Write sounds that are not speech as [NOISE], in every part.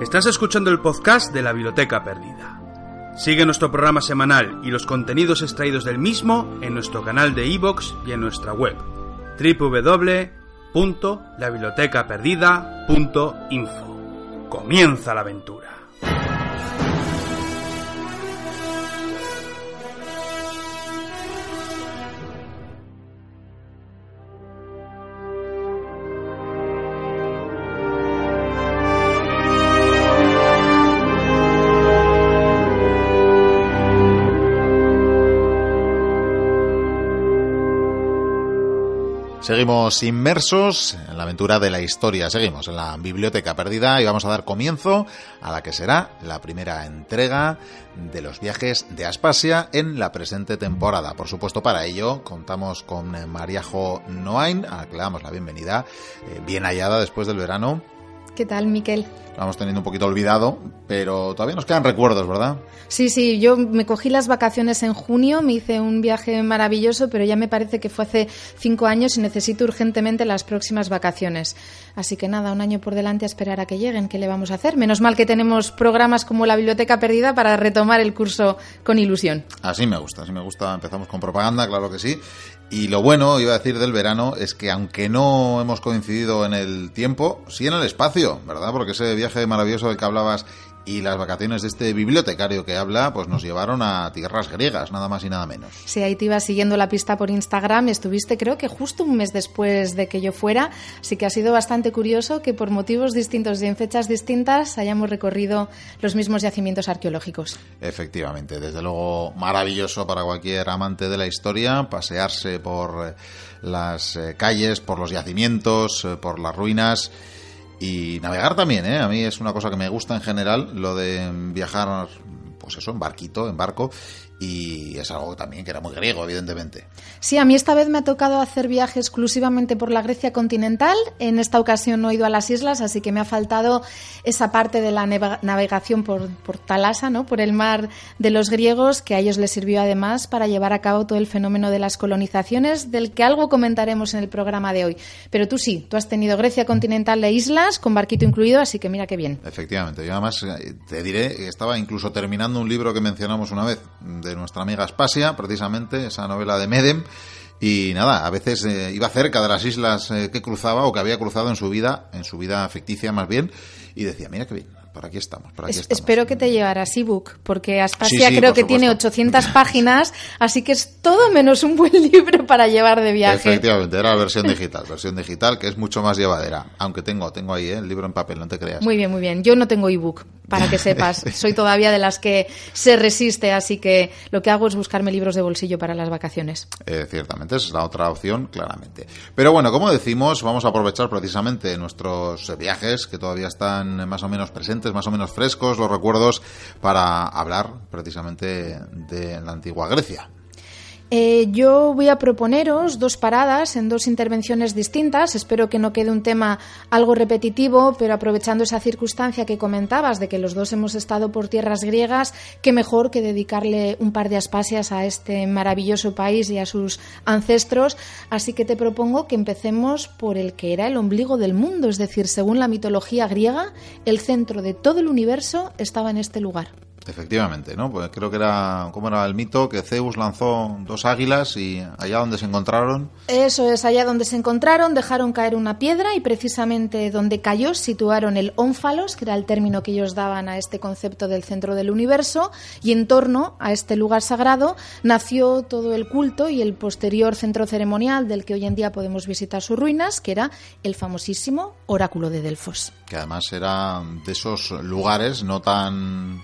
Estás escuchando el podcast de la Biblioteca Perdida. Sigue nuestro programa semanal y los contenidos extraídos del mismo en nuestro canal de iVoox y en nuestra web www.labibliotecaperdida.info. Comienza la aventura. Seguimos inmersos en la aventura de la historia, seguimos en la biblioteca perdida y vamos a dar comienzo a la que será la primera entrega de los viajes de Aspasia en la presente temporada. Por supuesto, para ello contamos con Mariajo Noain, a la que le damos la bienvenida, eh, bien hallada después del verano. ¿Qué tal, Miquel? Lo vamos teniendo un poquito olvidado, pero todavía nos quedan recuerdos, ¿verdad? Sí, sí, yo me cogí las vacaciones en junio, me hice un viaje maravilloso, pero ya me parece que fue hace cinco años y necesito urgentemente las próximas vacaciones. Así que nada, un año por delante a esperar a que lleguen. ¿Qué le vamos a hacer? Menos mal que tenemos programas como la Biblioteca Perdida para retomar el curso con ilusión. Así me gusta, así me gusta. Empezamos con propaganda, claro que sí. Y lo bueno, iba a decir, del verano es que aunque no hemos coincidido en el tiempo, sí en el espacio, ¿verdad? Porque ese viaje maravilloso del que hablabas y las vacaciones de este bibliotecario que habla, pues nos llevaron a tierras griegas, nada más y nada menos. Sí, ahí te ibas siguiendo la pista por Instagram estuviste creo que justo un mes después de que yo fuera, así que ha sido bastante curioso que por motivos distintos y en fechas distintas hayamos recorrido los mismos yacimientos arqueológicos. Efectivamente, desde luego maravilloso para cualquier amante de la historia pasearse por eh, las eh, calles, por los yacimientos, eh, por las ruinas y navegar también, ¿eh? A mí es una cosa que me gusta en general, lo de viajar, pues eso, en barquito, en barco, y es algo también que era muy griego, evidentemente. Sí, a mí esta vez me ha tocado hacer viaje exclusivamente por la Grecia continental. En esta ocasión no he ido a las islas, así que me ha faltado esa parte de la navegación por, por Talasa, ¿no? por el mar de los griegos, que a ellos les sirvió además para llevar a cabo todo el fenómeno de las colonizaciones, del que algo comentaremos en el programa de hoy. Pero tú sí, tú has tenido Grecia continental de islas, con barquito incluido, así que mira qué bien. Efectivamente, yo además eh, te diré, estaba incluso terminando un libro que mencionamos una vez de nuestra amiga Aspasia, precisamente, esa novela de Medem. Y nada, a veces eh, iba cerca de las islas eh, que cruzaba o que había cruzado en su vida, en su vida ficticia más bien, y decía, mira qué bien, por aquí estamos, por aquí estamos. Espero que te llevaras ebook, porque Aspasia creo que tiene 800 páginas, así que es todo menos un buen [LAUGHS] libro para llevar de viaje. Efectivamente, era la versión digital, versión digital que es mucho más llevadera, aunque tengo tengo ahí ¿eh? el libro en papel, no te creas. Muy bien, muy bien. Yo no tengo ebook, para que [LAUGHS] sepas. Soy todavía de las que se resiste, así que lo que hago es buscarme libros de bolsillo para las vacaciones. Eh, ciertamente, esa es la otra opción, claramente. Pero bueno, como decimos, vamos a aprovechar precisamente nuestros viajes que todavía están más o menos presentes, más o menos frescos, los recuerdos, para hablar precisamente de la antigua Grecia. Eh, yo voy a proponeros dos paradas en dos intervenciones distintas. Espero que no quede un tema algo repetitivo, pero aprovechando esa circunstancia que comentabas de que los dos hemos estado por tierras griegas, qué mejor que dedicarle un par de aspasias a este maravilloso país y a sus ancestros. Así que te propongo que empecemos por el que era el ombligo del mundo, es decir, según la mitología griega, el centro de todo el universo estaba en este lugar. Efectivamente, ¿no? Pues creo que era, ¿cómo era el mito? Que Zeus lanzó dos águilas y allá donde se encontraron. Eso es, allá donde se encontraron, dejaron caer una piedra y precisamente donde cayó situaron el ónfalos, que era el término que ellos daban a este concepto del centro del universo, y en torno a este lugar sagrado nació todo el culto y el posterior centro ceremonial del que hoy en día podemos visitar sus ruinas, que era el famosísimo oráculo de Delfos. Que además era de esos lugares no tan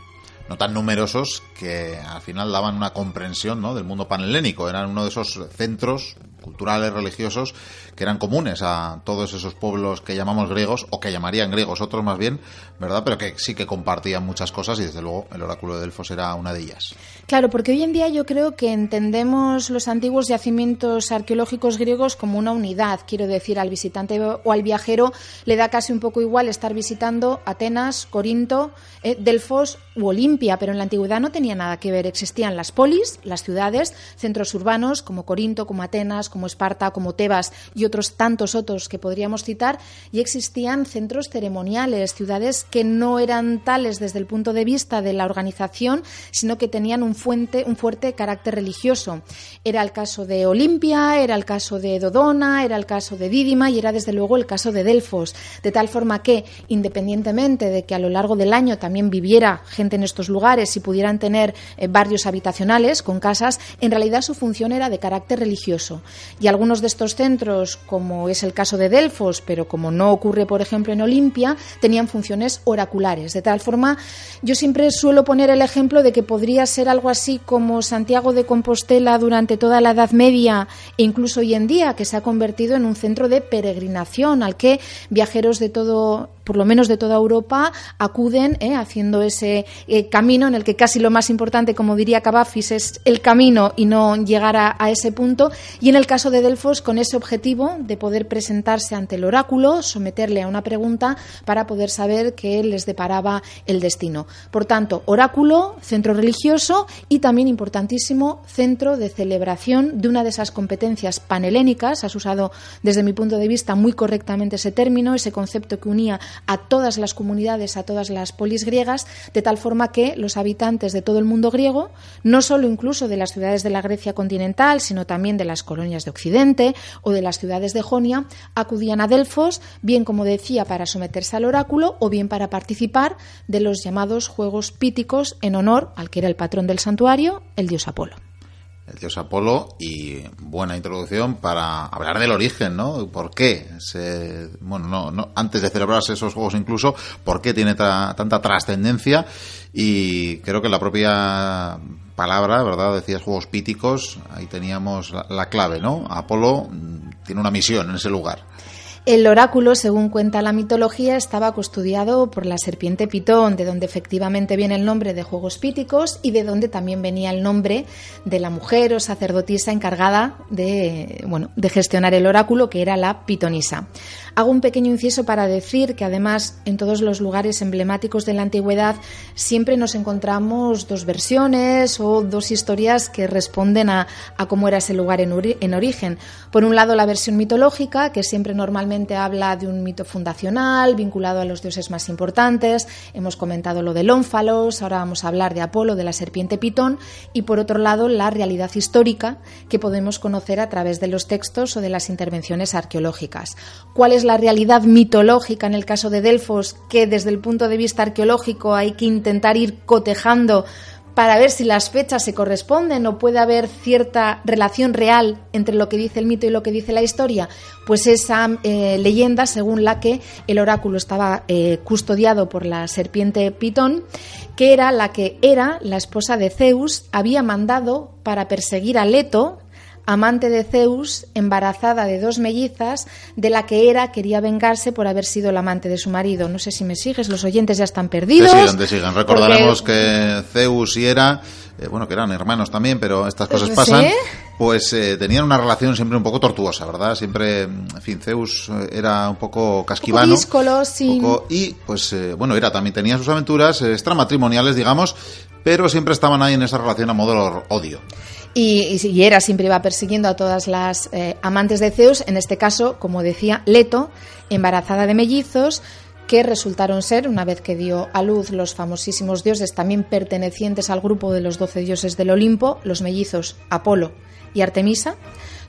no tan numerosos que al final daban una comprensión ¿no? del mundo panhelénico. Eran uno de esos centros culturales, religiosos, que eran comunes a todos esos pueblos que llamamos griegos, o que llamarían griegos otros más bien, ¿verdad? Pero que sí que compartían muchas cosas y desde luego el oráculo de Delfos era una de ellas. Claro, porque hoy en día yo creo que entendemos los antiguos yacimientos arqueológicos griegos como una unidad. Quiero decir, al visitante o al viajero le da casi un poco igual estar visitando Atenas, Corinto, eh, Delfos u Olimpia, pero en la antigüedad no tenía nada que ver. Existían las polis, las ciudades, centros urbanos como Corinto, como Atenas, como Esparta, como Tebas y otros tantos otros que podríamos citar, y existían centros ceremoniales, ciudades que no eran tales desde el punto de vista de la organización, sino que tenían un, fuente, un fuerte carácter religioso. Era el caso de Olimpia, era el caso de Dodona, era el caso de Dídima y era desde luego el caso de Delfos, de tal forma que, independientemente de que a lo largo del año también viviera gente en estos lugares y pudieran tener eh, barrios habitacionales con casas, en realidad su función era de carácter religioso. Y algunos de estos centros, como es el caso de Delfos, pero como no ocurre, por ejemplo, en Olimpia, tenían funciones oraculares. De tal forma, yo siempre suelo poner el ejemplo de que podría ser algo así como Santiago de Compostela durante toda la Edad Media e incluso hoy en día, que se ha convertido en un centro de peregrinación al que viajeros de todo por lo menos de toda Europa, acuden eh, haciendo ese eh, camino en el que casi lo más importante, como diría Cavafis, es el camino y no llegar a, ese punto. Y en el caso de Delfos, con ese objetivo de poder presentarse ante el oráculo, someterle a una pregunta para poder saber qué les deparaba el destino. Por tanto, oráculo, centro religioso y también importantísimo centro de celebración de una de esas competencias panhelénicas. Has usado desde mi punto de vista muy correctamente ese término, ese concepto que unía a todas las comunidades, a todas las polis griegas, de tal forma que los habitantes de todo el mundo griego, no solo incluso de las ciudades de la Grecia continental, sino también de las colonias de Occidente o de las ciudades de Jonia, acudían a Delfos, bien como decía, para someterse al oráculo o bien para participar de los llamados Juegos Píticos en honor al que era el patrón del santuario, el dios Apolo el dios Apolo y buena introducción para hablar del origen, ¿no? ¿Por qué? Se, bueno, no, no, antes de celebrarse esos juegos incluso, ¿por qué tiene tanta trascendencia? Y creo que la propia palabra, ¿verdad? Decías juegos píticos, ahí teníamos la clave, ¿no? Apolo mm, tiene una misión en ese lugar. El oráculo, según cuenta la mitología, estaba custodiado por la serpiente Pitón, de donde efectivamente viene el nombre de Juegos Píticos y de donde también venía el nombre de la mujer o sacerdotisa encargada de, bueno, de gestionar el oráculo, que era la pitonisa. Hago un pequeño inciso para decir que además en todos los lugares emblemáticos de la antigüedad siempre nos encontramos dos versiones o dos historias que responden a, cómo era ese lugar en, en origen. Por un lado la versión mitológica, que siempre normalmente habla de un mito fundacional vinculado a los dioses más importantes. Hemos comentado lo del ónfalos, ahora vamos a hablar de Apolo, de la serpiente Pitón, y por otro lado la realidad histórica que podemos conocer a través de los textos o de las intervenciones arqueológicas. ¿Cuál es la realidad mitológica en el caso de Delfos que desde el punto de vista arqueológico hay que intentar ir cotejando para ver si las fechas se corresponden o puede haber cierta relación real entre lo que dice el mito y lo que dice la historia, pues esa eh, leyenda según la que el oráculo estaba eh, custodiado por la serpiente Pitón, que era la que era la esposa de Zeus, había mandado para perseguir a Leto, amante de Zeus, embarazada de dos mellizas, de la que Hera quería vengarse por haber sido la amante de su marido. No sé si me sigues, los oyentes ya están perdidos. Te sigan, te sigan. Recordaremos que Zeus y Hera, eh, bueno, que eran hermanos también, pero estas cosas pasan, pues eh, tenían una relación siempre un poco tortuosa, ¿verdad? Siempre, en fin, Zeus eh, era un poco casquivano. Un poco sí. y, pues, bueno, Hera también tenía sus aventuras extramatrimoniales, digamos, pero siempre estaban ahí en esa relación a modo odio. Y, y, Hera siempre iba persiguiendo a todas las eh, amantes de Zeus, en este caso, como decía, Leto, embarazada de mellizos, que resultaron ser, una vez que dio a luz los famosísimos dioses también pertenecientes al grupo de los doce dioses del Olimpo, los mellizos Apolo y Artemisa,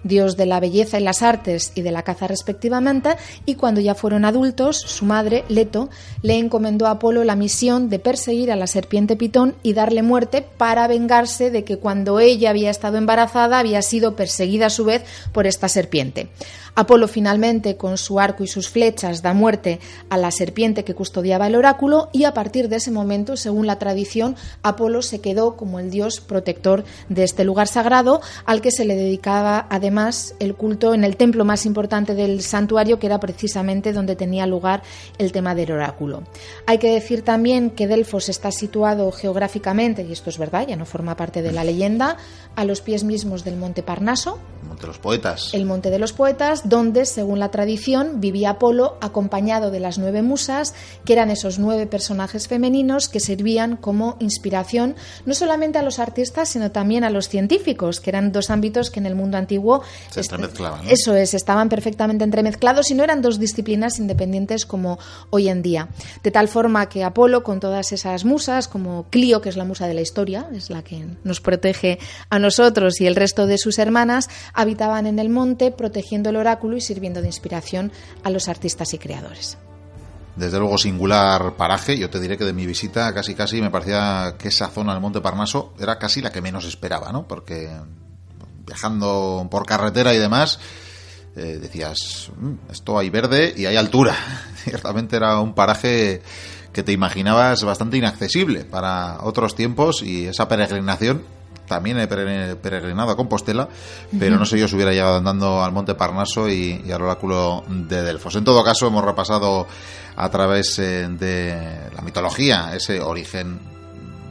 dios de la belleza y las artes y de la caza respectivamente, y cuando ya fueron adultos, su madre, Leto, le encomendó a Apolo la misión de perseguir a la serpiente Pitón y darle muerte para vengarse de que cuando ella había estado embarazada había sido perseguida a su vez por esta serpiente. Apolo finalmente, con su arco y sus flechas, da muerte a la serpiente que custodiaba el oráculo y a partir de ese momento, según la tradición, Apolo se quedó como el dios protector de este lugar sagrado al que se le dedicaba además el culto en el templo más importante del santuario, que era precisamente donde tenía lugar el tema del oráculo. Hay que decir también que Delfos está situado geográficamente, y esto es verdad, ya no forma parte de la leyenda, a los pies mismos del monte Parnaso. El monte de los poetas. El monte de los poetas, donde, según la tradición, vivía Apolo acompañado de las nueve musas, que eran esos nueve personajes femeninos que servían como inspiración no solamente a los artistas, sino también a los científicos, que eran dos ámbitos que en el mundo antiguo Se entremezclaban, ¿no? eso es, estaban perfectamente entremezclados y no eran dos disciplinas independientes como hoy en día. De tal forma que Apolo, con todas esas musas, como Clio, que es la musa de la historia, es la que nos protege a nosotros y el resto de sus hermanas, habitaban en el monte protegiendo el oráculo y sirviendo de inspiración a los artistas y creadores. Desde luego singular paraje. Yo te diré que de mi visita casi casi me parecía que esa zona del Monte Parnaso era casi la que menos esperaba, ¿no? Porque viajando por carretera y demás eh, decías, "Mm, esto hay verde y hay altura. [LAUGHS] Ciertamente era un paraje que te imaginabas bastante inaccesible para otros tiempos y esa peregrinación también he pere- peregrinado a Compostela, pero no sé yo si hubiera llegado andando al Monte Parnaso y, y al oráculo de Delfos. En todo caso, hemos repasado a través eh, de la mitología ese origen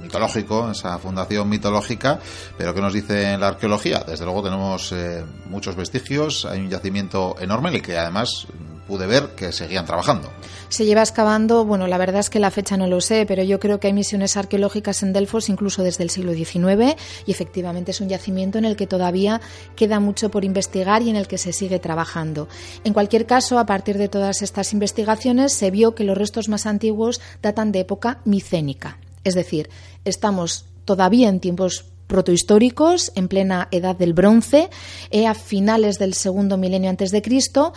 mitológico, esa fundación mitológica, pero ¿qué nos dice la arqueología? Desde luego tenemos eh, muchos vestigios, hay un yacimiento enorme en el que además pude ver que seguían trabajando. Se lleva excavando, bueno, la verdad es que la fecha no lo sé, pero yo creo que hay misiones arqueológicas en Delfos incluso desde el siglo XIX y efectivamente es un yacimiento en el que todavía queda mucho por investigar y en el que se sigue trabajando. En cualquier caso, a partir de todas estas investigaciones se vio que los restos más antiguos datan de época micénica, es decir, estamos todavía en tiempos protohistóricos, en plena edad del bronce, eh, a finales del segundo milenio antes de Cristo,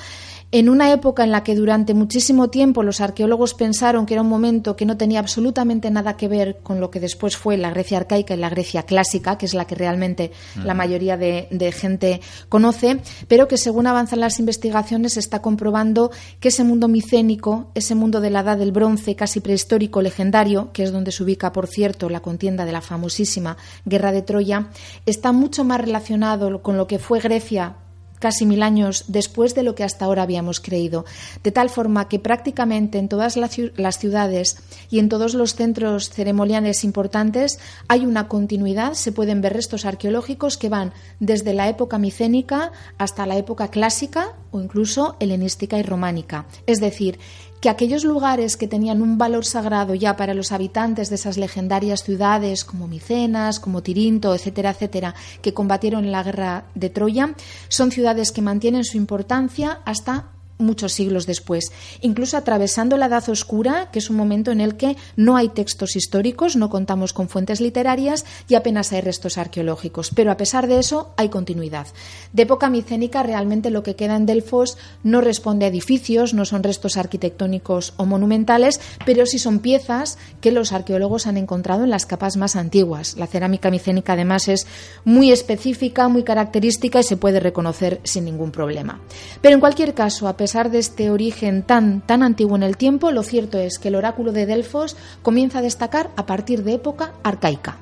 en una época en la que durante muchísimo tiempo los arqueólogos pensaron que era un momento que no tenía absolutamente nada que ver con lo que después fue la Grecia arcaica y la Grecia clásica, que es la que realmente la mayoría de, de gente conoce, pero que según avanzan las investigaciones se está comprobando que ese mundo micénico, ese mundo de la edad del bronce casi prehistórico legendario, que es donde se ubica, por cierto, la contienda de la famosísima Guerra de Troya, está mucho más relacionado con lo que fue Grecia casi mil años después de lo que hasta ahora habíamos creído, de tal forma que prácticamente en todas las ciudades y en todos los centros ceremoniales importantes hay una continuidad, se pueden ver restos arqueológicos que van desde la época micénica hasta la época clásica o incluso helenística y románica. Es decir, que aquellos lugares que tenían un valor sagrado ya para los habitantes de esas legendarias ciudades como Micenas, como Tirinto, etcétera, etcétera, que combatieron en la guerra de Troya, son ciudades que mantienen su importancia hasta muchos siglos después, incluso atravesando la Edad Oscura, que es un momento en el que no hay textos históricos, no contamos con fuentes literarias y apenas hay restos arqueológicos, pero a pesar de eso hay continuidad. De época micénica realmente lo que queda en Delfos no responde a edificios, no son restos arquitectónicos o monumentales, pero sí son piezas que los arqueólogos han encontrado en las capas más antiguas. La cerámica micénica además es muy específica, muy característica y se puede reconocer sin ningún problema. Pero en cualquier caso, a pesar de este origen tan, tan antiguo en el tiempo, lo cierto es que el oráculo de Delfos comienza a destacar a partir de época arcaica.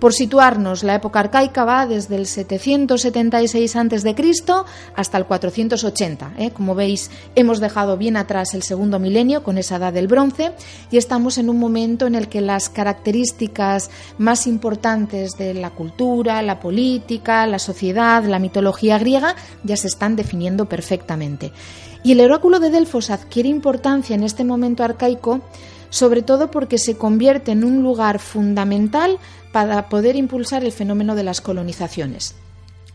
Por situarnos, la época arcaica va desde el 776 a.C. hasta el 480. ¿eh? Como veis, hemos dejado bien atrás el segundo milenio con esa edad del bronce y estamos en un momento en el que las características más importantes de la cultura, la política, la sociedad, la mitología griega ya se están definiendo perfectamente. Y el oráculo de Delfos adquiere importancia en este momento arcaico sobre todo porque se convierte en un lugar fundamental para poder impulsar el fenómeno de las colonizaciones.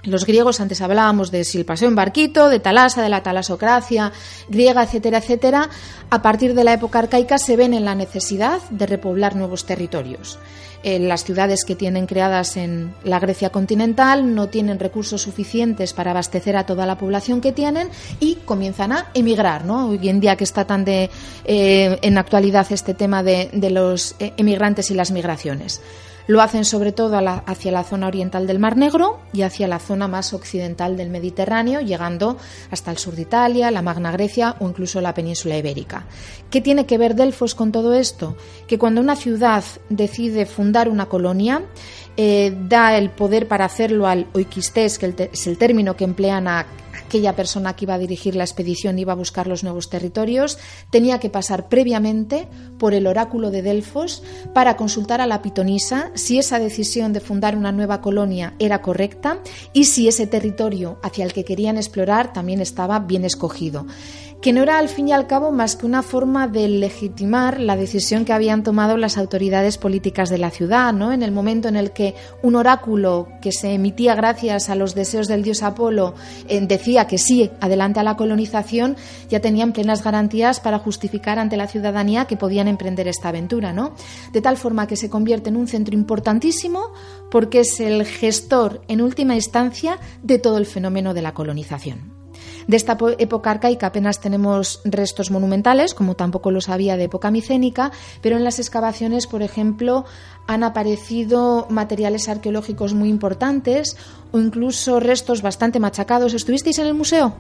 Los griegos, antes hablábamos de si el paseo en barquito, de Talasa, de la talasocracia griega, etcétera, etcétera, a partir de la época arcaica se ven en la necesidad de repoblar nuevos territorios. Eh, las ciudades que tienen creadas en la Grecia continental no tienen recursos suficientes para abastecer a toda la población que tienen y comienzan a emigrar. ¿no? Hoy en día que está tan de, eh, en actualidad este tema de, los eh, emigrantes y las migraciones. Lo hacen sobre todo hacia la zona oriental del Mar Negro y hacia la zona más occidental del Mediterráneo, llegando hasta el sur de Italia, la Magna Grecia o incluso la península ibérica. ¿Qué tiene que ver Delfos con todo esto? Que cuando una ciudad decide fundar una colonia, eh, da el poder para hacerlo al oikistés, que es el término que emplean a aquella persona que iba a dirigir la expedición iba a buscar los nuevos territorios, tenía que pasar previamente por el oráculo de Delfos para consultar a la pitonisa si esa decisión de fundar una nueva colonia era correcta y si ese territorio hacia el que querían explorar también estaba bien escogido. Que no era al fin y al cabo más que una forma de legitimar la decisión que habían tomado las autoridades políticas de la ciudad, ¿no? En el momento en el que un oráculo que se emitía gracias a los deseos del dios Apolo eh, decía que sí, adelante a la colonización, ya tenían plenas garantías para justificar ante la ciudadanía que podían emprender esta aventura, ¿no? De tal forma que se convierte en un centro importantísimo porque es el gestor en última instancia de todo el fenómeno de la colonización. De esta época arcaica apenas tenemos restos monumentales, como tampoco los había de época micénica, pero en las excavaciones, por ejemplo, han aparecido materiales arqueológicos muy importantes o incluso restos bastante machacados. ¿Estuvisteis en el museo?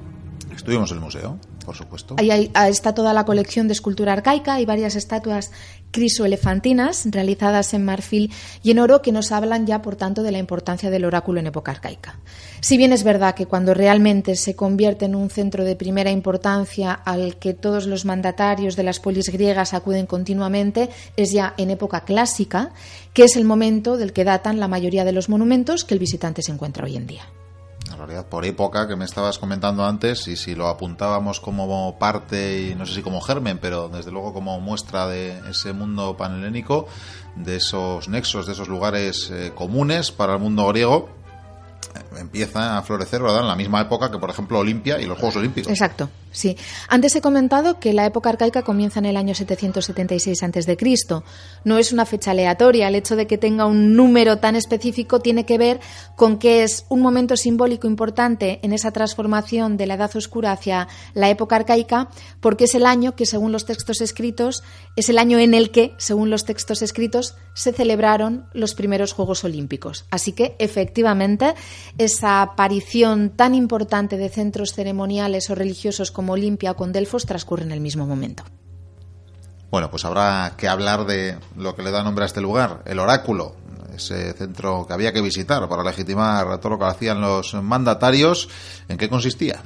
Estuvimos en el museo, por supuesto. Ahí, está toda la colección de escultura arcaica, hay varias estatuas crisoelefantinas realizadas en marfil y en oro que nos hablan ya, por tanto, de la importancia del oráculo en época arcaica. Si bien es verdad que cuando realmente se convierte en un centro de primera importancia al que todos los mandatarios de las polis griegas acuden continuamente, es ya en época clásica, que es el momento del que datan la mayoría de los monumentos que el visitante se encuentra hoy en día realidad por época que me estabas comentando antes y si lo apuntábamos como parte y no sé si como germen pero desde luego como muestra de ese mundo panhelénico de esos nexos de esos lugares eh, comunes para el mundo griego empieza a florecer en la misma época que, por ejemplo, Olimpia y los Juegos Olímpicos. Exacto, sí. Antes he comentado que la época arcaica comienza en el año 776 a.C. No es una fecha aleatoria. El hecho de que tenga un número tan específico tiene que ver con que es un momento simbólico importante en esa transformación de la Edad Oscura hacia la época arcaica, porque es el año que, según los textos escritos, es el año en el que, según los textos escritos, se celebraron los primeros Juegos Olímpicos. Así que, efectivamente, esa aparición tan importante de centros ceremoniales o religiosos como Olimpia o con Delfos transcurre en el mismo momento. Bueno, pues habrá que hablar de lo que le da nombre a este lugar, el oráculo, ese centro que había que visitar para legitimar todo lo que hacían los mandatarios. ¿En qué consistía?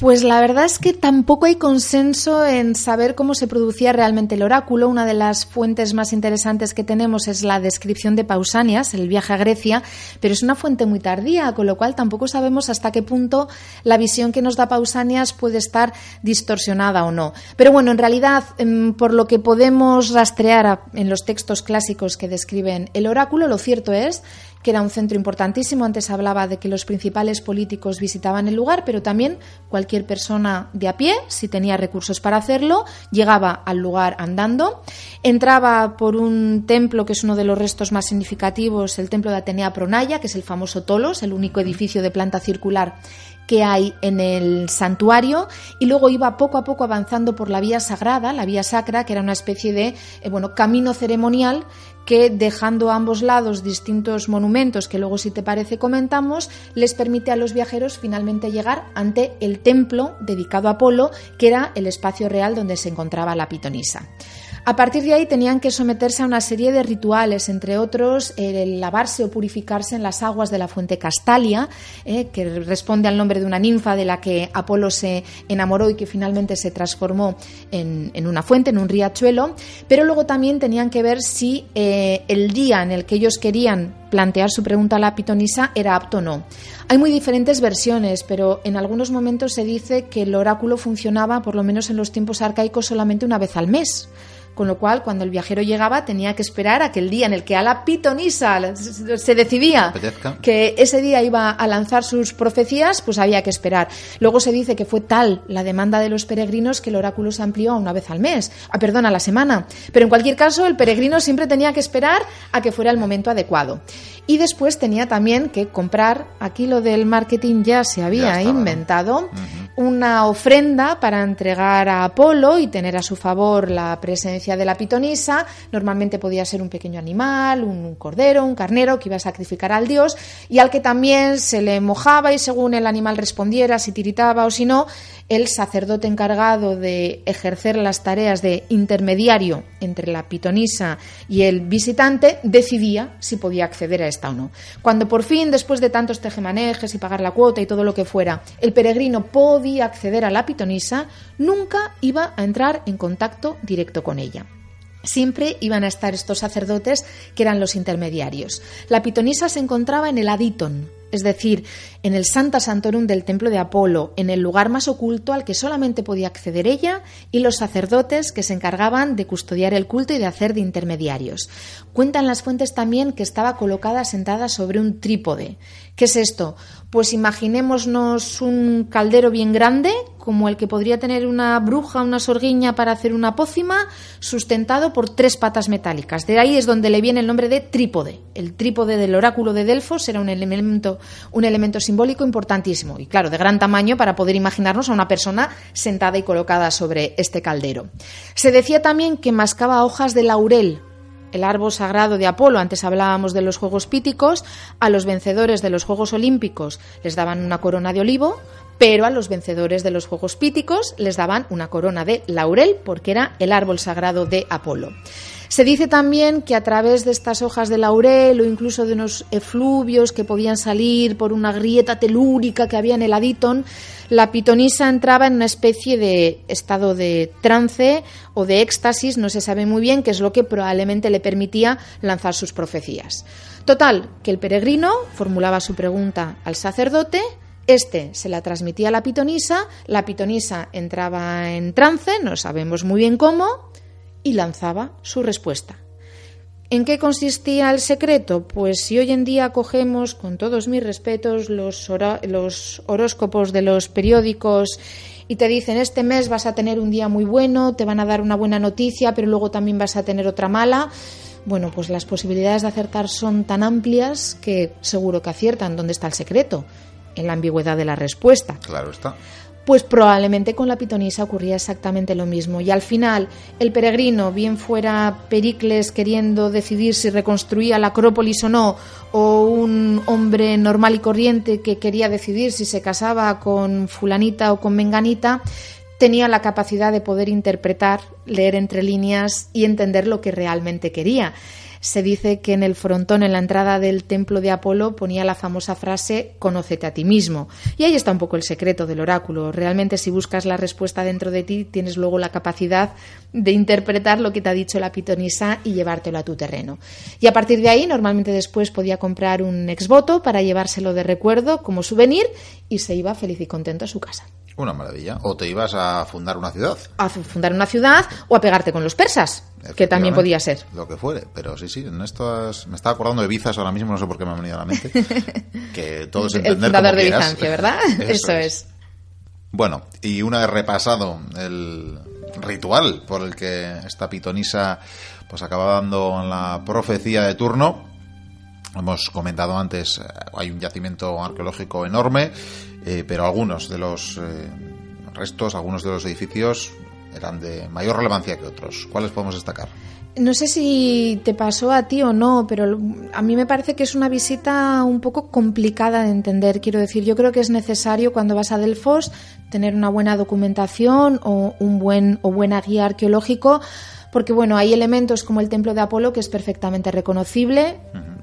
Pues la verdad es que tampoco hay consenso en saber cómo se producía realmente el oráculo. Una de las fuentes más interesantes que tenemos es la descripción de Pausanias, el viaje a Grecia, pero es una fuente muy tardía, con lo cual tampoco sabemos hasta qué punto la visión que nos da Pausanias puede estar distorsionada o no. Pero bueno, en realidad, em, por lo que podemos rastrear en los textos clásicos que describen el oráculo, lo cierto es que era un centro importantísimo. Antes hablaba de que los principales políticos visitaban el lugar, pero también cualquier persona de a pie, si tenía recursos para hacerlo, llegaba al lugar andando. Entraba por un templo que es uno de los restos más significativos, el templo de Atenea Pronaya, que es el famoso Tolos, el único edificio de planta circular que hay en el santuario y luego iba poco a poco avanzando por la vía sagrada, la vía sacra, que era una especie de eh, bueno, camino ceremonial que dejando a ambos lados distintos monumentos que luego si te parece comentamos, les permite a los viajeros finalmente llegar ante el templo dedicado a Apolo, que era el espacio real donde se encontraba la pitonisa. A partir de ahí tenían que someterse a una serie de rituales, entre otros el lavarse o purificarse en las aguas de la fuente Castalia, eh, que responde al nombre de una ninfa de la que Apolo se enamoró y que finalmente se transformó en, una fuente, en un riachuelo, pero luego también tenían que ver si eh, el día en el que ellos querían plantear su pregunta a la pitonisa era apto o no. Hay muy diferentes versiones, pero en algunos momentos se dice que el oráculo funcionaba, por lo menos en los tiempos arcaicos, solamente una vez al mes con lo cual cuando el viajero llegaba tenía que esperar a que el día en el que a la pitonisa se decidía que ese día iba a lanzar sus profecías, pues había que esperar. Luego se dice que fue tal la demanda de los peregrinos que el oráculo se amplió a una vez al mes, a, perdón, a la semana. Pero en cualquier caso, el peregrino siempre tenía que esperar a que fuera el momento adecuado. Y después tenía también que comprar, aquí lo del marketing ya se había inventado, una ofrenda para entregar a Apolo y tener a su favor la presencia de la pitonisa. Normalmente podía ser un pequeño animal, un cordero, un carnero que iba a sacrificar al dios y al que también se le mojaba y según el animal respondiera, si tiritaba o si no, el sacerdote encargado de ejercer las tareas de intermediario entre la pitonisa y el visitante decidía si podía acceder a esta o no. Cuando por fin, después de tantos tejemanejes y pagar la cuota y todo lo que fuera, el peregrino podía acceder a la pitonisa, nunca iba a entrar en contacto directo con ella. Siempre iban a estar estos sacerdotes que eran los intermediarios. La pitonisa se encontraba en el Aditon, es decir, en el Santa Santorum del templo de Apolo, en el lugar más oculto al que solamente podía acceder ella y los sacerdotes que se encargaban de custodiar el culto y de hacer de intermediarios. Cuentan las fuentes también que estaba colocada sentada sobre un trípode. ¿Qué es esto? Pues imaginémonos un caldero bien grande, como el que podría tener una bruja, una sorguiña para hacer una pócima, sustentado por tres patas metálicas. De ahí es donde le viene el nombre de trípode. El trípode del oráculo de Delfos era un elemento, un elemento simbólico importantísimo y, claro, de gran tamaño para poder imaginarnos a una persona sentada y colocada sobre este caldero. Se decía también que mascaba hojas de laurel, el árbol sagrado de Apolo, antes hablábamos de los Juegos Píticos, a los vencedores de los Juegos Olímpicos les daban una corona de olivo, pero a los vencedores de los Juegos Píticos les daban una corona de laurel, porque era el árbol sagrado de Apolo. Se dice también que a través de estas hojas de laurel o incluso de unos efluvios que podían salir por una grieta telúrica que había en el Aditón, la pitonisa entraba en una especie de estado de trance o de éxtasis, no se sabe muy bien, que es lo que probablemente le permitía lanzar sus profecías. Total, que el peregrino formulaba su pregunta al sacerdote, este se la transmitía a la pitonisa, la pitonisa entraba en trance, no sabemos muy bien cómo, y lanzaba su respuesta. ¿En qué consistía el secreto? Pues si hoy en día cogemos, con todos mis respetos, los, horóscopos de los periódicos y te dicen este mes vas a tener un día muy bueno, te van a dar una buena noticia, pero luego también vas a tener otra mala, bueno, pues las posibilidades de acertar son tan amplias que seguro que aciertan. ¿Dónde está el secreto? En la ambigüedad de la respuesta. Claro está pues probablemente con la pitonisa ocurría exactamente lo mismo. Y al final, el peregrino, bien fuera Pericles queriendo decidir si reconstruía la Acrópolis o no, o un hombre normal y corriente que quería decidir si se casaba con fulanita o con menganita, tenía la capacidad de poder interpretar, leer entre líneas y entender lo que realmente quería se dice que en el frontón, en la entrada del templo de Apolo, ponía la famosa frase Conócete a ti mismo. Y ahí está un poco el secreto del oráculo. Realmente, si buscas la respuesta dentro de ti, tienes luego la capacidad de interpretar lo que te ha dicho la pitonisa y llevártelo a tu terreno. Y a partir de ahí, normalmente después podía comprar un exvoto para llevárselo de recuerdo como souvenir y se iba feliz y contento a su casa. Una maravilla. O te ibas a fundar una ciudad. A fundar una ciudad o a pegarte con los persas, que también podía ser. Lo que fuere. Pero sí, sí, en estas... me estaba acordando de Bizas ahora mismo, no sé por qué me ha venido a la mente. [LAUGHS] que todo es entender El fundador de Bizancia, ¿verdad? [LAUGHS] Eso, es. Bueno, y una vez repasado el ritual por el que esta pitonisa pues acaba dando la profecía de turno, hemos comentado antes, eh, hay un yacimiento arqueológico enorme eh, pero algunos de los eh, restos, algunos de los edificios eran de mayor relevancia que otros. ¿Cuáles podemos destacar? No sé si te pasó a ti o no, pero a mí me parece que es una visita un poco complicada de entender. Quiero decir, yo creo que es necesario cuando vas a Delfos tener una buena documentación o un buen o buena guía arqueológico, porque bueno, hay elementos como el templo de Apolo que es perfectamente reconocible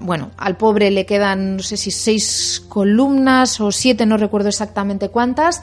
bueno, al pobre le quedan, no sé si seis columnas o siete, no recuerdo exactamente cuántas,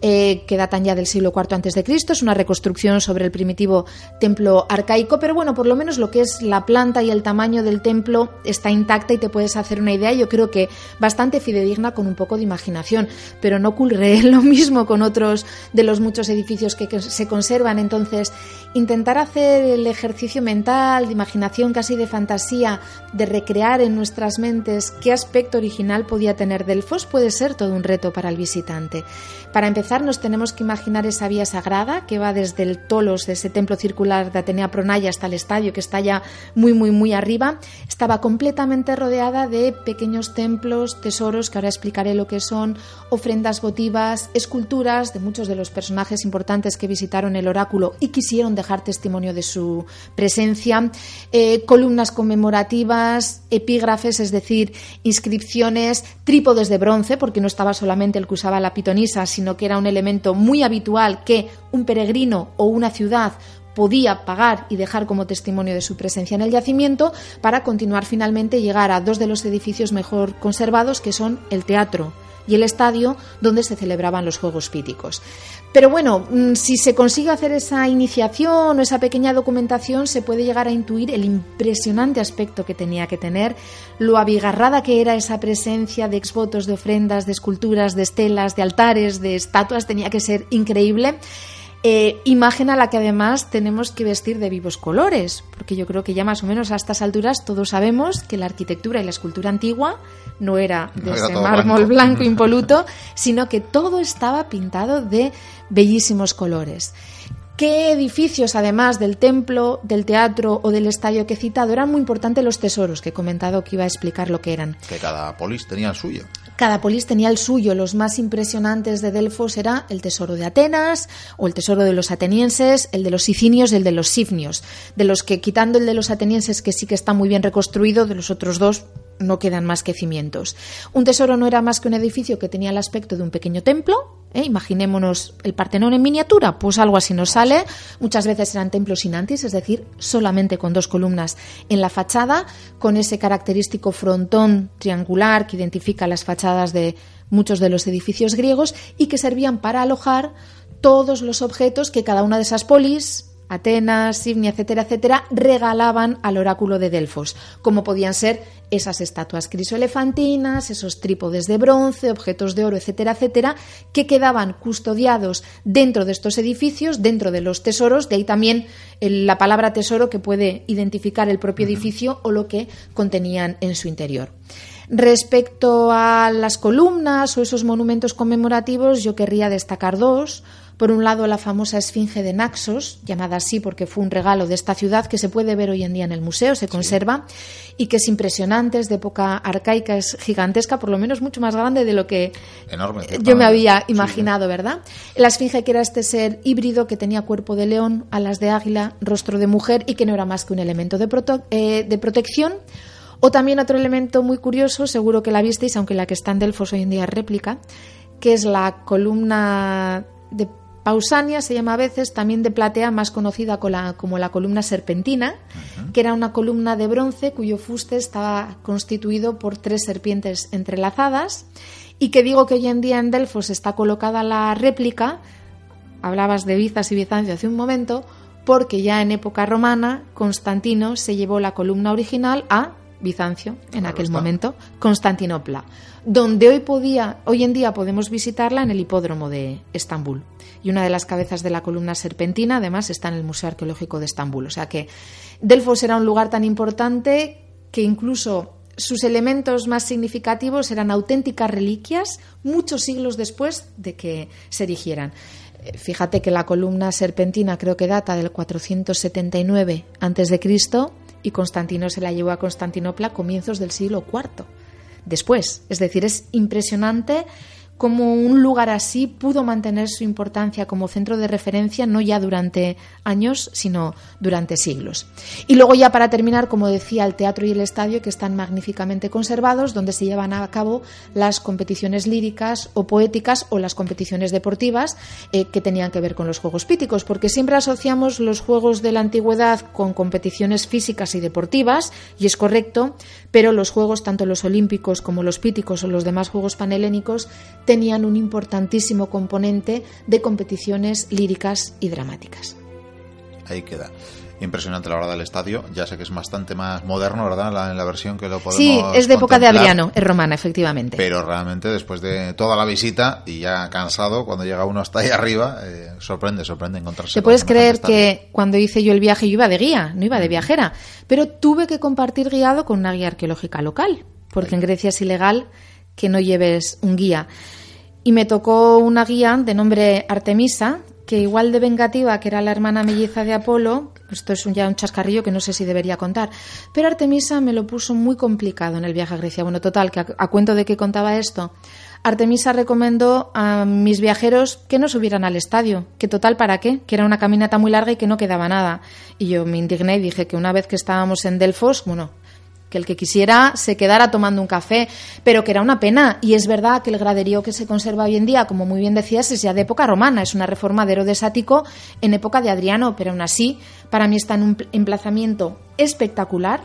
eh, que datan ya del siglo IV antes de Cristo. Es una reconstrucción sobre el primitivo templo arcaico, pero bueno, por lo menos lo que es la planta y el tamaño del templo está intacta y te puedes hacer una idea. Yo creo que bastante fidedigna con un poco de imaginación, pero no ocurre [LAUGHS] lo mismo con otros de los muchos edificios que, que se conservan. Entonces, intentar hacer el ejercicio mental, de imaginación, casi de fantasía, de recrear en nuestras mentes qué aspecto original podía tener Delfos puede ser todo un reto para el visitante. Para empezar, nos tenemos que imaginar esa vía sagrada que va desde el Tolos, de ese templo circular de Atenea Pronaya, hasta el estadio, que está ya muy, muy, muy arriba. Estaba completamente rodeada de pequeños templos, tesoros, que ahora explicaré lo que son, ofrendas votivas, esculturas de muchos de los personajes importantes que visitaron el oráculo y quisieron dejar testimonio de su presencia, eh, columnas conmemorativas, epígrafes, es decir, inscripciones, trípodes de bronce, porque no estaba solamente el que usaba la pitonisa, sino que era un elemento muy habitual que un peregrino o una ciudad podía pagar y dejar como testimonio de su presencia en el yacimiento para continuar finalmente llegar a dos de los edificios mejor conservados que son el teatro y el estadio donde se celebraban los Juegos Píticos. Pero bueno, mm, si se consigue hacer esa iniciación o esa pequeña documentación, se puede llegar a intuir el impresionante aspecto que tenía que tener, lo abigarrada que era esa presencia de exvotos, de ofrendas, de esculturas, de estelas, de altares, de estatuas, tenía que ser increíble. Eh, imagen a la que además tenemos que vestir de vivos colores, porque yo creo que ya más o menos a estas alturas todos sabemos que la arquitectura y la escultura antigua no era de ese mármol blanco [LAUGHS] impoluto, sino que todo estaba pintado de bellísimos colores. ¿Qué edificios, además del templo, del teatro o del estadio que he citado, eran muy importantes los tesoros que he comentado que iba a explicar lo que eran? Que cada polis tenía el suyo. Cada polis tenía el suyo. Los más impresionantes de Delfos era el tesoro de Atenas o el tesoro de los atenienses, el de los sicinios y el de los sifnios. De los que, quitando el de los atenienses, que sí que está muy bien reconstruido, de los otros dos no quedan más que cimientos. Un tesoro no era más que un edificio que tenía el aspecto de un pequeño templo. ¿eh? Imaginémonos el Partenón en miniatura, pues algo así nos sale. Muchas veces eran templos sin antis, es decir, solamente con dos columnas en la fachada, con ese característico frontón triangular que identifica las fachadas de muchos de los edificios griegos y que servían para alojar todos los objetos que cada una de esas polis Atenas, Sibnia, etcétera, etcétera, regalaban al oráculo de Delfos, como podían ser esas estatuas crisoelefantinas, esos trípodes de bronce, objetos de oro, etcétera, etcétera, que quedaban custodiados dentro de estos edificios, dentro de los tesoros, de ahí también la palabra tesoro que puede identificar el propio edificio o lo que contenían en su interior. Respecto a las columnas o esos monumentos conmemorativos, yo querría destacar dos. Por un lado, la famosa Esfinge de Naxos, llamada así porque fue un regalo de esta ciudad que se puede ver hoy en día en el museo, se conserva, y que es impresionante, es de época arcaica, es gigantesca, por lo menos mucho más grande de lo que yo me había imaginado, ¿verdad? La Esfinge que era este ser híbrido que tenía cuerpo de león, alas de águila, rostro de mujer y que no era más que un elemento de, eh, de protección. O también otro elemento muy curioso, seguro que la visteis, aunque la que está en Delfos hoy en día es réplica, que es la columna de Pausania se llama a veces también de platea, más conocida como la, columna serpentina, que era una columna de bronce cuyo fuste estaba constituido por tres serpientes entrelazadas y que digo que hoy en día en Delfos está colocada la réplica, hablabas de Bizas y Bizancio hace un momento, porque ya en época romana Constantino se llevó la columna original a Bizancio en aquel momento, Constantinopla, donde hoy podía, hoy en día podemos visitarla en el hipódromo de Estambul. Y una de las cabezas de la columna serpentina, además, está en el Museo Arqueológico de Estambul. O sea que Delfos era un lugar tan importante que incluso sus elementos más significativos eran auténticas reliquias muchos siglos después de que se erigieran. Eh, fíjate que la columna serpentina creo que data del 479 a.C y Constantino se la llevó a Constantinopla a comienzos del siglo IV. Después, es decir, es impresionante cómo un lugar así pudo mantener su importancia como centro de referencia no ya durante años, sino durante siglos. Y luego ya para terminar, como decía, el teatro y el estadio que están magníficamente conservados, donde se llevan a cabo las competiciones líricas o poéticas o las competiciones deportivas eh, que tenían que ver con los Juegos Píticos, porque siempre asociamos los Juegos de la Antigüedad con competiciones físicas y deportivas, y es correcto, pero los Juegos, tanto los Olímpicos como los Píticos o los demás Juegos panhelénicos, tenían un importantísimo componente de competiciones líricas y dramáticas. Ahí queda. Impresionante la verdad del estadio. Ya sé que es bastante más moderno, ¿verdad? La, en la versión que lo podemos Sí, es de época de Adriano, es romana, efectivamente. Pero realmente después de toda la visita y ya cansado, cuando llega uno hasta ahí arriba, eh, sorprende, sorprende encontrarse. Te puedes creer que cuando hice yo el viaje yo iba de guía, no iba de viajera, pero tuve que compartir guiado con una guía arqueológica local, porque en Grecia es ilegal que no lleves un guía y me tocó una guía de nombre Artemisa, que igual de vengativa que era la hermana melliza de Apolo, esto es ya un chascarrillo que no sé si debería contar, pero Artemisa me lo puso muy complicado en el viaje a Grecia. Bueno, total, que a, cuento de qué contaba esto, Artemisa recomendó a mis viajeros que no subieran al estadio, que total para qué, que era una caminata muy larga y que no quedaba nada. Y yo me indigné y dije que una vez que estábamos en Delfos, bueno, que el que quisiera se quedara tomando un café, pero que era una pena. Y es verdad que el graderío que se conserva hoy en día, como muy bien decías, es ya de época romana, es una reforma de Herodes en época de Adriano, pero aún así, para mí está en un emplazamiento espectacular.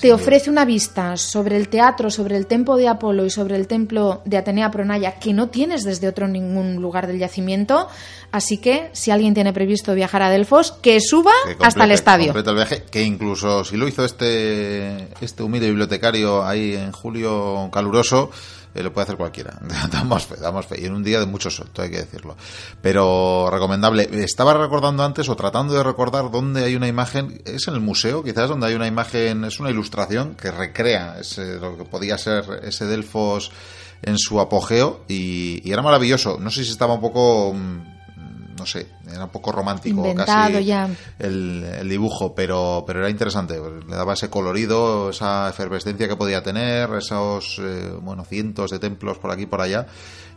Te ofrece una vista sobre el teatro, sobre el templo de Apolo y sobre el templo de Atenea Pronaya que no tienes desde otro ningún lugar del yacimiento. Así que si alguien tiene previsto viajar a Delfos, que suba hasta el estadio. el viaje, que incluso si lo hizo este, este humilde bibliotecario ahí en julio caluroso, eh, lo puede hacer cualquiera. [LAUGHS] damos fe, damos fe. Y en un día de mucho sol, hay que decirlo. Pero recomendable. Estaba recordando antes o tratando de recordar dónde hay una imagen. Es en el museo, quizás, donde hay una imagen, es una ilustración que recrea lo que podía ser ese Delfos en su apogeo y, y era maravilloso. No sé si estaba un poco mm, no sé, era un poco romántico casi ya. El, dibujo, pero, pero era interesante, le daba ese colorido, esa efervescencia que podía tener, esos eh, bueno, cientos de templos por aquí y por allá.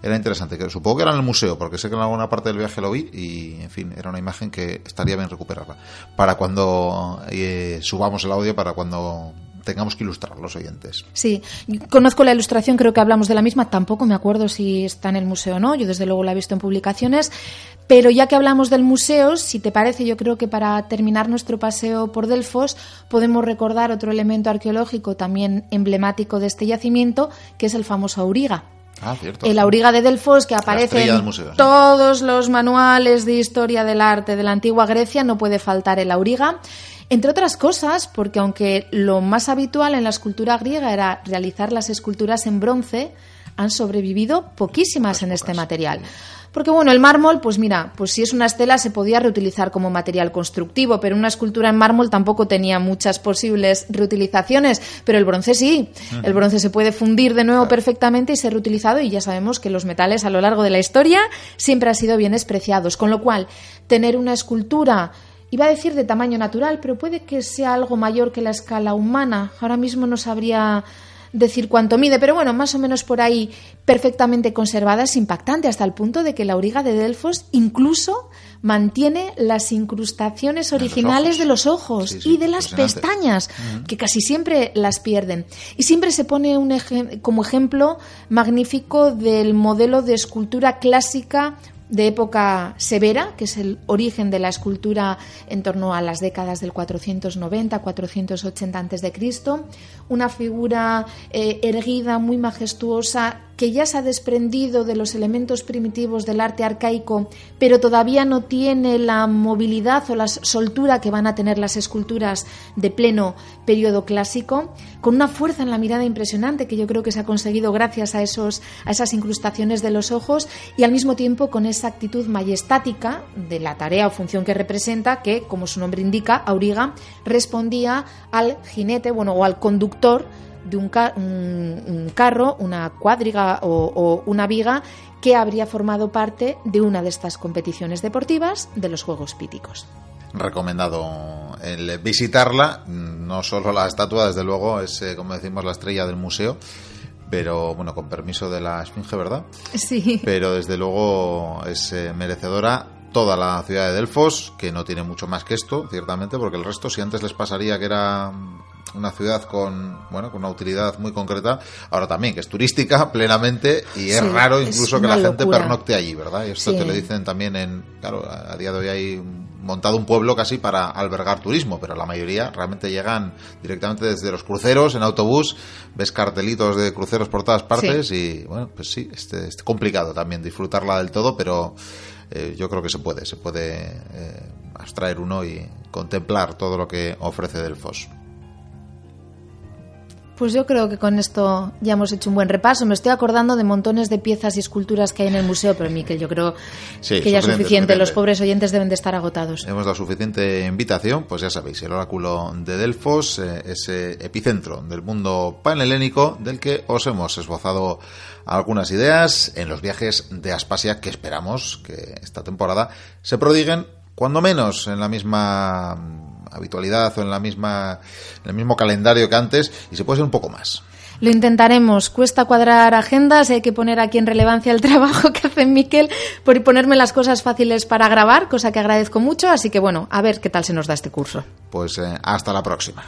Era interesante, que supongo que era en el museo, porque sé que en alguna parte del viaje lo vi y, en fin, era una imagen que estaría bien recuperarla. Para cuando eh, subamos el audio, para cuando tengamos que ilustrar los oyentes. Sí, conozco la ilustración, creo que hablamos de la misma, tampoco me acuerdo si está en el museo o no, yo desde luego la he visto en publicaciones, pero ya que hablamos del museo, si te parece, yo creo que para terminar nuestro paseo por Delfos podemos recordar otro elemento arqueológico también emblemático de este yacimiento, que es el famoso auriga. Ah, cierto, el auriga de Delfos que aparece en todos los manuales de historia del arte de la antigua Grecia, no puede faltar el auriga. Entre otras cosas, porque aunque lo más habitual en la escultura griega era realizar las esculturas en bronce, han sobrevivido poquísimas en este material. Porque bueno, el mármol, pues mira, pues si es una estela se podía reutilizar como material constructivo, pero una escultura en mármol tampoco tenía muchas posibles reutilizaciones, pero el bronce sí. El bronce se puede fundir de nuevo perfectamente y ser reutilizado y ya sabemos que los metales a lo largo de la historia siempre han sido bien despreciados, con lo cual tener una escultura Iba a decir de tamaño natural, pero puede que sea algo mayor que la escala humana. Ahora mismo no sabría decir cuánto mide, pero bueno, más o menos por ahí perfectamente conservada es impactante hasta el punto de que la auriga de Delfos incluso mantiene las incrustaciones originales de los ojos y de las pestañas, que casi siempre las pierden. Y siempre se pone un como ejemplo magnífico del modelo de escultura clásica de época severa, que es el origen de la escultura en torno a las décadas del 490-480 a.C., una figura eh, erguida, muy majestuosa, que ya se ha desprendido de los elementos primitivos del arte arcaico, pero todavía no tiene la movilidad o la soltura que van a tener las esculturas de pleno periodo clásico, con una fuerza en la mirada impresionante que yo creo que se ha conseguido gracias a, esos, a esas incrustaciones de los ojos y al mismo tiempo con esa actitud majestática de la tarea o función que representa, que, como su nombre indica, Auriga respondía al jinete, bueno, o al conductor de un, carro, una cuadriga o, una viga que habría formado parte de una de estas competiciones deportivas de los Juegos Píticos. Recomendado el visitarla, no solo la estatua, desde luego, es eh, como decimos la estrella del museo, pero bueno, con permiso de la Esfinge, ¿verdad? Sí. Pero desde luego es eh, merecedora toda la ciudad de Delfos, que no tiene mucho más que esto, ciertamente, porque el resto, si antes les pasaría que era una ciudad con bueno con una utilidad muy concreta ahora también que es turística [LAUGHS] plenamente y es raro incluso que la gente pernocte allí verdad y esto te lo dicen también en claro a día de hoy hay montado un pueblo casi para albergar turismo pero la mayoría realmente llegan directamente desde los cruceros en autobús ves cartelitos de cruceros por todas partes y bueno pues sí este, es complicado también disfrutarla del todo pero eh, yo creo que se puede se puede eh, abstraer uno y contemplar todo lo que ofrece Delfos. Pues yo creo que con esto ya hemos hecho un buen repaso. Me estoy acordando de montones de piezas y esculturas que hay en el museo, pero Miquel, yo creo que ya es suficiente. Los pobres oyentes deben de estar agotados. Hemos dado suficiente invitación, pues ya sabéis, el oráculo de Delfos, eh, ese epicentro del mundo panhelénico del que os hemos esbozado algunas ideas en los viajes de Aspasia que esperamos que esta temporada se prodiguen cuando menos en la misma habitualidad o en la misma en el mismo calendario que antes y se puede ser un poco más. Lo intentaremos. Cuesta cuadrar agendas, hay que poner aquí en relevancia el [LAUGHS] trabajo que hace Miquel por ponerme las cosas fáciles para grabar, cosa que agradezco mucho. Así que bueno, a ver qué tal se nos da este curso. Pues eh, hasta la próxima.